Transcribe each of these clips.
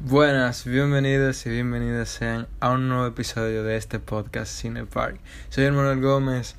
Buenas, bienvenidos y bienvenidas sean a un nuevo episodio de este podcast Cine Park. Soy Manuel Gómez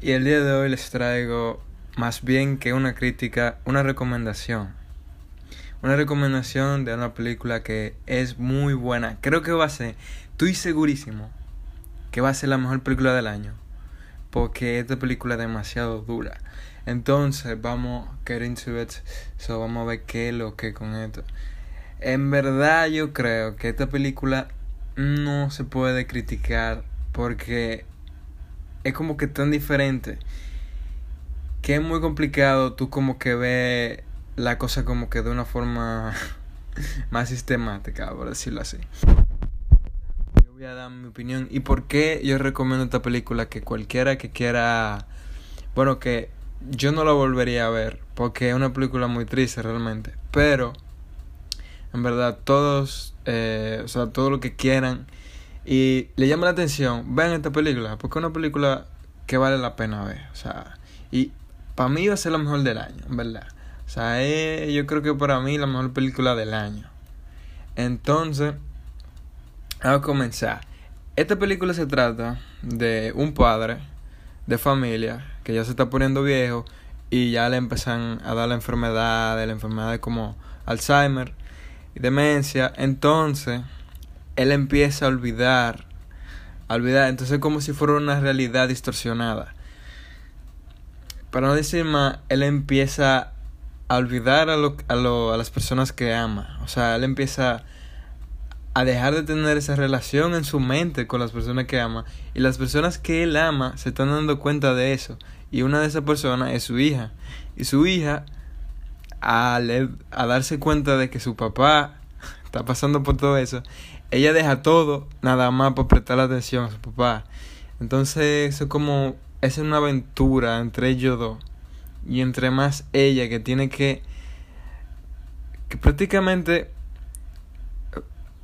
y el día de hoy les traigo más bien que una crítica, una recomendación. Una recomendación de una película que es muy buena. Creo que va a ser, estoy segurísimo que va a ser la mejor película del año. Porque esta película es demasiado dura. Entonces vamos a get into it. So vamos a ver qué es lo que con esto. En verdad yo creo que esta película no se puede criticar porque es como que tan diferente que es muy complicado tú como que ves la cosa como que de una forma más sistemática, por decirlo así. Yo voy a dar mi opinión y por qué yo recomiendo esta película que cualquiera que quiera, bueno, que yo no la volvería a ver porque es una película muy triste realmente, pero en verdad, todos, eh, o sea, todo lo que quieran y le llama la atención, vean esta película, porque es una película que vale la pena ver, o sea, y para mí va a ser la mejor del año, verdad. O sea, yo creo que para mí la mejor película del año. Entonces, vamos a comenzar. Esta película se trata de un padre de familia que ya se está poniendo viejo y ya le empiezan a dar la enfermedad, la enfermedad como Alzheimer demencia, entonces él empieza a olvidar, a olvidar, entonces como si fuera una realidad distorsionada. Para no decir más, él empieza a olvidar a, lo, a, lo, a las personas que ama, o sea, él empieza a dejar de tener esa relación en su mente con las personas que ama. Y las personas que él ama se están dando cuenta de eso. Y una de esas personas es su hija. Y su hija a, a darse cuenta de que su papá está pasando por todo eso, ella deja todo nada más para prestar atención a su papá. Entonces, eso es como, es una aventura entre ellos dos. Y entre más ella que tiene que, que prácticamente,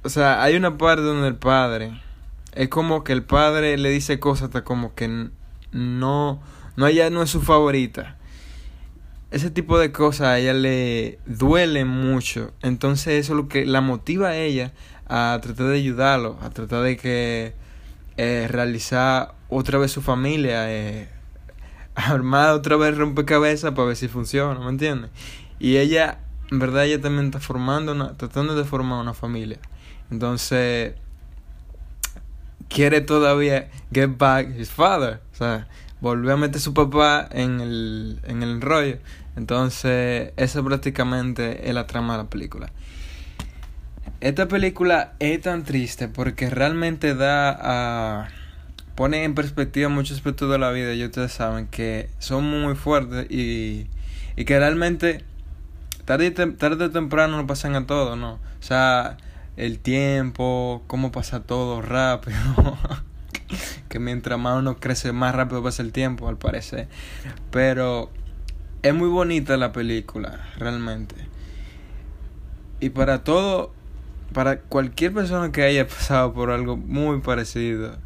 o sea, hay una parte donde el padre, es como que el padre le dice cosas hasta como que no, no, ella no es su favorita ese tipo de cosas a ella le duele mucho. Entonces eso es lo que la motiva a ella a tratar de ayudarlo, a tratar de que eh, realizar otra vez su familia, eh, armar otra vez rompecabezas para ver si funciona, ¿me entiendes? Y ella, en verdad, ella también está formando, una, tratando de formar una familia. Entonces, quiere todavía get back his father, o sea, volver a meter a su papá en el, en el rollo. Entonces, eso prácticamente es la trama de la película. Esta película es tan triste porque realmente da a... pone en perspectiva muchos aspectos de la vida y ustedes saben que son muy fuertes y, y que realmente tarde, tarde o temprano no pasan a todo, ¿no? O sea, el tiempo, cómo pasa todo rápido. que mientras más uno crece, más rápido pasa el tiempo, al parecer. Pero es muy bonita la película, realmente. Y para todo, para cualquier persona que haya pasado por algo muy parecido,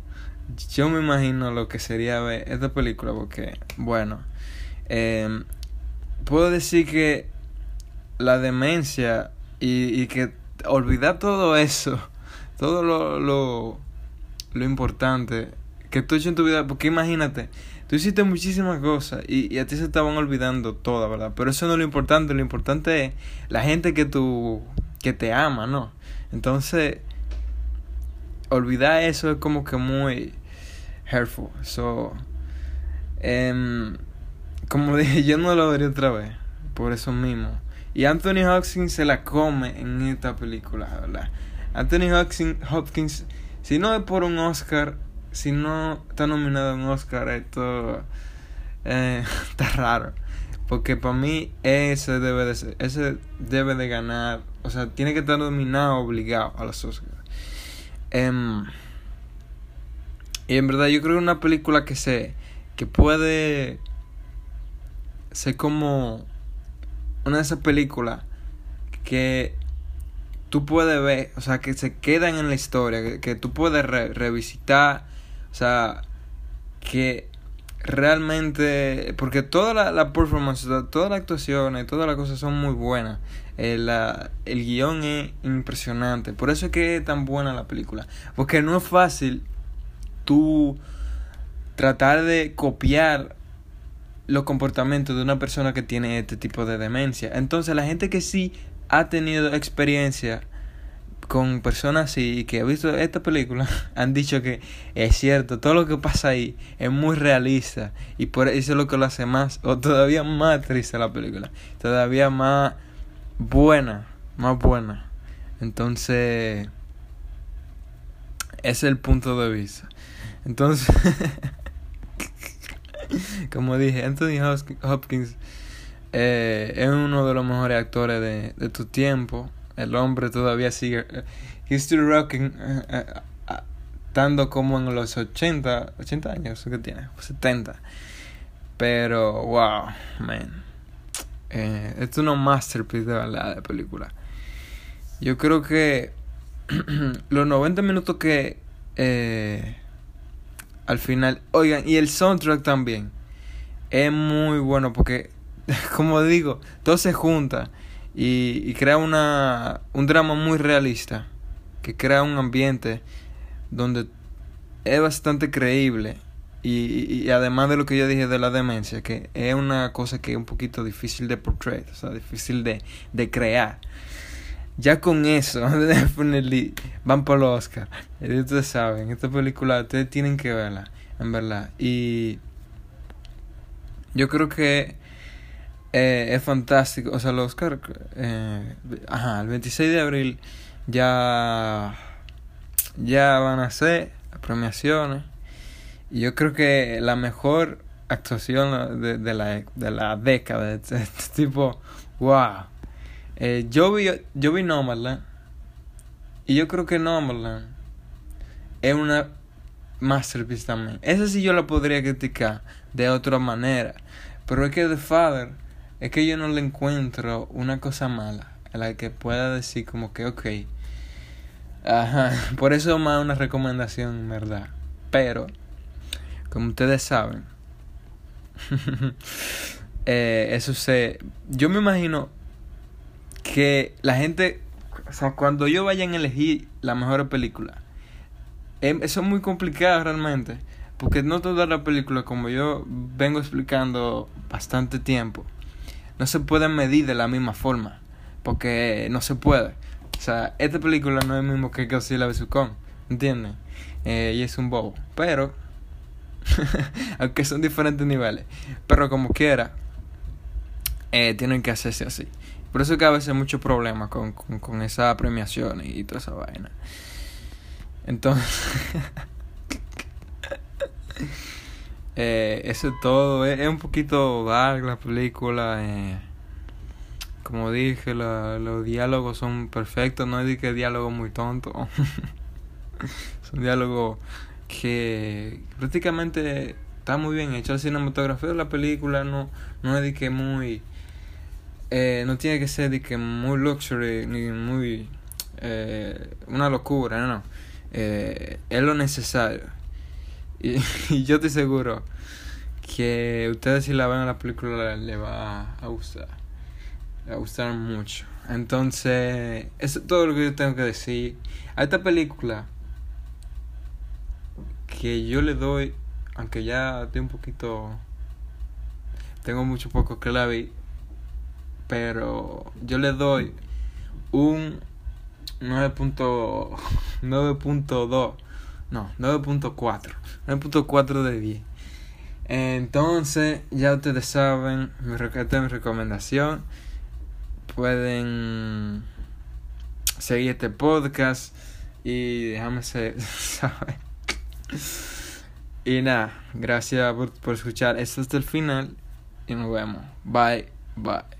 yo me imagino lo que sería ver esta película, porque, bueno, em, puedo decir que la demencia y, y que olvidar todo eso, todo lo, lo, lo importante que tú hecho en tu vida, porque imagínate, Tú hiciste muchísimas cosas y, y, a ti se estaban olvidando todas, ¿verdad? Pero eso no es lo importante, lo importante es la gente que tú, que te ama, ¿no? Entonces, olvidar eso es como que muy hurtful. So, um, como dije, yo no lo vería otra vez, por eso mismo. Y Anthony Hopkins se la come en esta película, ¿verdad? Anthony Hopkins, Hopkins si no es por un Oscar, si no está nominado en Oscar, esto eh, está raro. Porque para mí ese debe de ser, ese debe de ganar, o sea, tiene que estar nominado obligado a los Oscars. Em, y en verdad yo creo que una película que se que puede sé como una de esas películas que tú puedes ver, o sea, que se quedan en la historia, que, tú puedes revisitar, o sea, que realmente, porque toda la, la performance, toda la actuación y todas las cosas son muy buenas. El, el guion es impresionante, por eso es que es tan buena la película, porque no es fácil tú tratar de copiar los comportamientos de una persona que tiene este tipo de demencia. Entonces la gente que sí ha tenido experiencia con personas y que ha visto esta película han dicho que es cierto, todo lo que pasa ahí es muy realista y por eso es lo que lo hace más o todavía más triste la película, todavía más buena, más buena. Entonces, ese es el punto de vista. Entonces, como dije, Anthony Hopkins eh, es uno de los mejores actores de, de tu tiempo. El hombre todavía sigue. He's still rocking. Uh, estando como en los 80, 80 años que tiene, 70. Pero, wow, man. Eh, es una masterpiece de verdad de película. Yo creo que los 90 minutos que eh, al final, oigan, y el soundtrack también es muy bueno porque como digo, todo se junta y, crea una, un drama muy realista, que crea un ambiente donde es bastante creíble y, y, además de lo que yo dije de la demencia, que es una cosa que es un poquito difícil de portray, o sea, difícil de, de crear. Ya con eso, van por los Oscar. Ustedes saben, esta película ustedes tienen que verla, en verdad. Y yo creo que eh, es fantástico. O sea, los Oscar, eh, ajá, el 26 de abril ya, ya van a ser premiaciones. Y yo creo que la mejor actuación de, de, la, de la década, de este, tipo, wow. Eh, yo vi, yo vi Nomadland. Y yo creo que Nomadland es una masterpiece también. Esa sí yo la podría criticar de otra manera. Pero es que The Father es que yo no le encuentro una cosa mala a la que pueda decir como que ok. Ajá, por eso más una recomendación, ¿verdad? Pero, como ustedes saben, eh, eso se... Yo me imagino que la gente, o sea, cuando yo vaya a elegir la mejor película, em, eso es muy complicado realmente, porque no toda la película, como yo vengo explicando bastante tiempo, no se pueden medir de la misma forma. Porque no se puede. O sea, esta película no es lo mismo que Godzilla vs. Kong. ¿Entienden? Eh, y es un bobo. Pero, aunque son diferentes niveles. Pero como quiera, eh, tienen que hacerse así. Por eso que a veces hay muchos problemas con, con, con esa premiación y toda esa vaina. Entonces, Eh, eso es todo. Es, un poquito dark la película. Eh. Como dije, los diálogos son perfectos. No es que diálogo muy tonto. son diálogos que prácticamente está muy bien hecho. La cinematografía de la película no, no es de que muy. Eh, no tiene que ser de que muy luxury ni muy. Eh, una locura, no. Eh, es lo necesario Y, yo estoy seguro que ustedes si la ven a la película le va a gustar. Le va a gustar mucho. Entonces, eso es todo lo que yo tengo que decir. A esta película que yo le doy, aunque ya estoy un poquito... Tengo mucho poco que la vi. Pero yo le doy un 9.2 no, 9.4. 9.4 de 10. Entonces, ya ustedes saben, esta es mi recomendación. Pueden seguir este podcast y déjame saber. Y nada, gracias por, por escuchar esto hasta el final y nos vemos. Bye, bye.